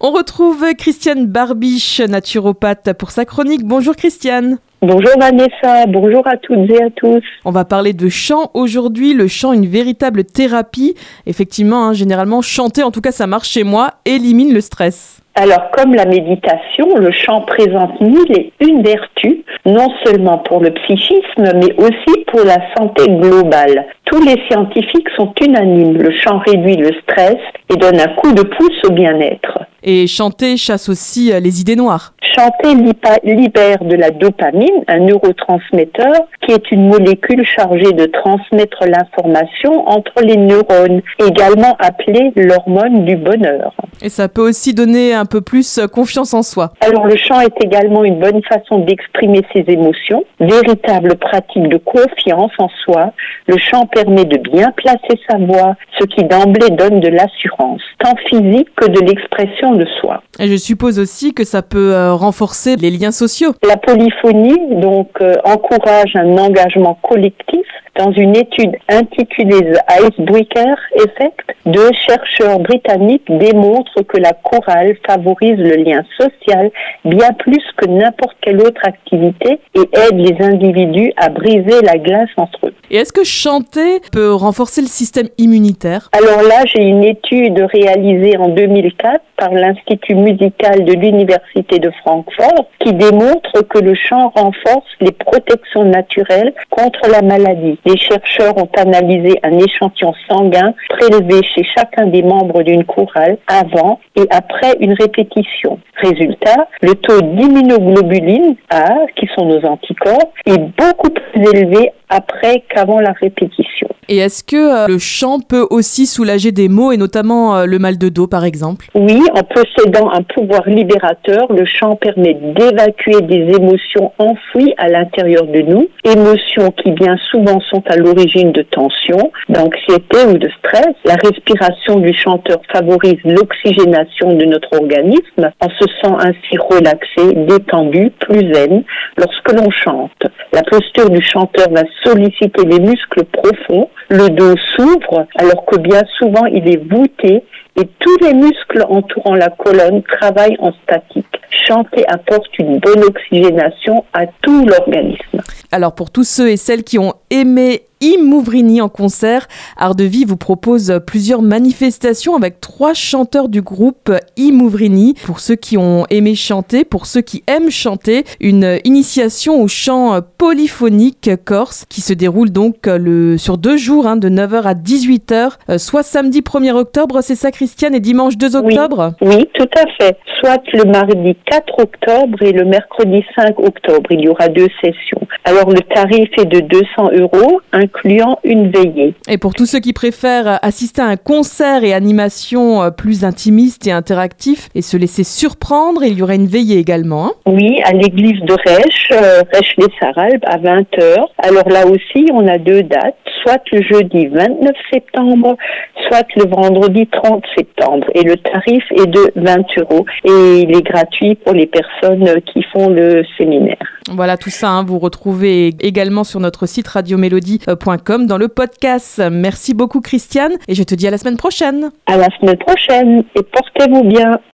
On retrouve Christiane Barbiche, naturopathe, pour sa chronique. Bonjour Christiane. Bonjour Vanessa, bonjour à toutes et à tous. On va parler de chant aujourd'hui, le chant une véritable thérapie. Effectivement, hein, généralement chanter, en tout cas ça marche chez moi, élimine le stress. Alors, comme la méditation, le chant présente mille et une vertus, non seulement pour le psychisme, mais aussi pour la santé globale. Tous les scientifiques sont unanimes. Le chant réduit le stress et donne un coup de pouce au bien-être. Et chanter chasse aussi euh, les idées noires. Chanter libère de la dopamine, un neurotransmetteur qui est une molécule chargée de transmettre l'information entre les neurones, également appelée l'hormone du bonheur. Et ça peut aussi donner un peu plus euh, confiance en soi. Alors le chant est également une bonne façon d'exprimer ses émotions, véritable pratique de confiance en soi. Le chant permet de bien placer sa voix, ce qui d'emblée donne de l'assurance, tant physique que de l'expression de soi. Et je suppose aussi que ça peut euh, renforcer les liens sociaux. La polyphonie donc euh, encourage un engagement collectif dans une étude intitulée The Icebreaker Effect, deux chercheurs britanniques démontrent que la chorale favorise le lien social bien plus que n'importe quelle autre activité et aide les individus à briser la glace entre eux. Et est-ce que chanter peut renforcer le système immunitaire? Alors là, j'ai une étude réalisée en 2004 par l'Institut musical de l'Université de Francfort qui démontre que le chant renforce les protections naturelles contre la maladie. Les chercheurs ont analysé un échantillon sanguin prélevé chez chacun des membres d'une chorale avant et après une répétition. Résultat, le taux d'immunoglobuline A, qui sont nos anticorps, est beaucoup plus élevé après qu'avant la répétition. Et est-ce que euh, le chant peut aussi soulager des maux et notamment euh, le mal de dos par exemple? Oui, en possédant un pouvoir libérateur, le chant permet d'évacuer des émotions enfouies à l'intérieur de nous, émotions qui bien souvent sont à l'origine de tensions, d'anxiété ou de stress. La respiration du chanteur favorise l'oxygénation de notre organisme. On se sent ainsi relaxé, détendu, plus zen lorsque l'on chante. La posture du chanteur va solliciter les muscles profonds, le dos s'ouvre alors que bien souvent il est voûté et tous les muscles entourant la colonne travaillent en statique. Chanter apporte une bonne oxygénation à tout l'organisme. Alors pour tous ceux et celles qui ont aimé Imouvrini en concert. Art de Vie vous propose plusieurs manifestations avec trois chanteurs du groupe Imouvrini. Pour ceux qui ont aimé chanter, pour ceux qui aiment chanter, une initiation au chant polyphonique corse qui se déroule donc le, sur deux jours, hein, de 9h à 18h, euh, soit samedi 1er octobre, c'est ça Christiane, et dimanche 2 octobre? Oui, oui, tout à fait. Soit le mardi 4 octobre et le mercredi 5 octobre. Il y aura deux sessions. Alors le tarif est de 200 euros, incluant une veillée. Et pour tous ceux qui préfèrent assister à un concert et animation euh, plus intimiste et interactif et se laisser surprendre, il y aura une veillée également. Hein oui, à l'église de Rèche, euh, Rèche-les-Saralbes, à 20h. Alors là aussi, on a deux dates, soit le jeudi 29 septembre, soit le vendredi 30 septembre. Et le tarif est de 20 euros et il est gratuit pour les personnes qui font le séminaire. Voilà, tout ça, hein, vous retrouvez également sur notre site radiomélodie.com dans le podcast. Merci beaucoup Christiane et je te dis à la semaine prochaine. À la semaine prochaine et portez-vous bien.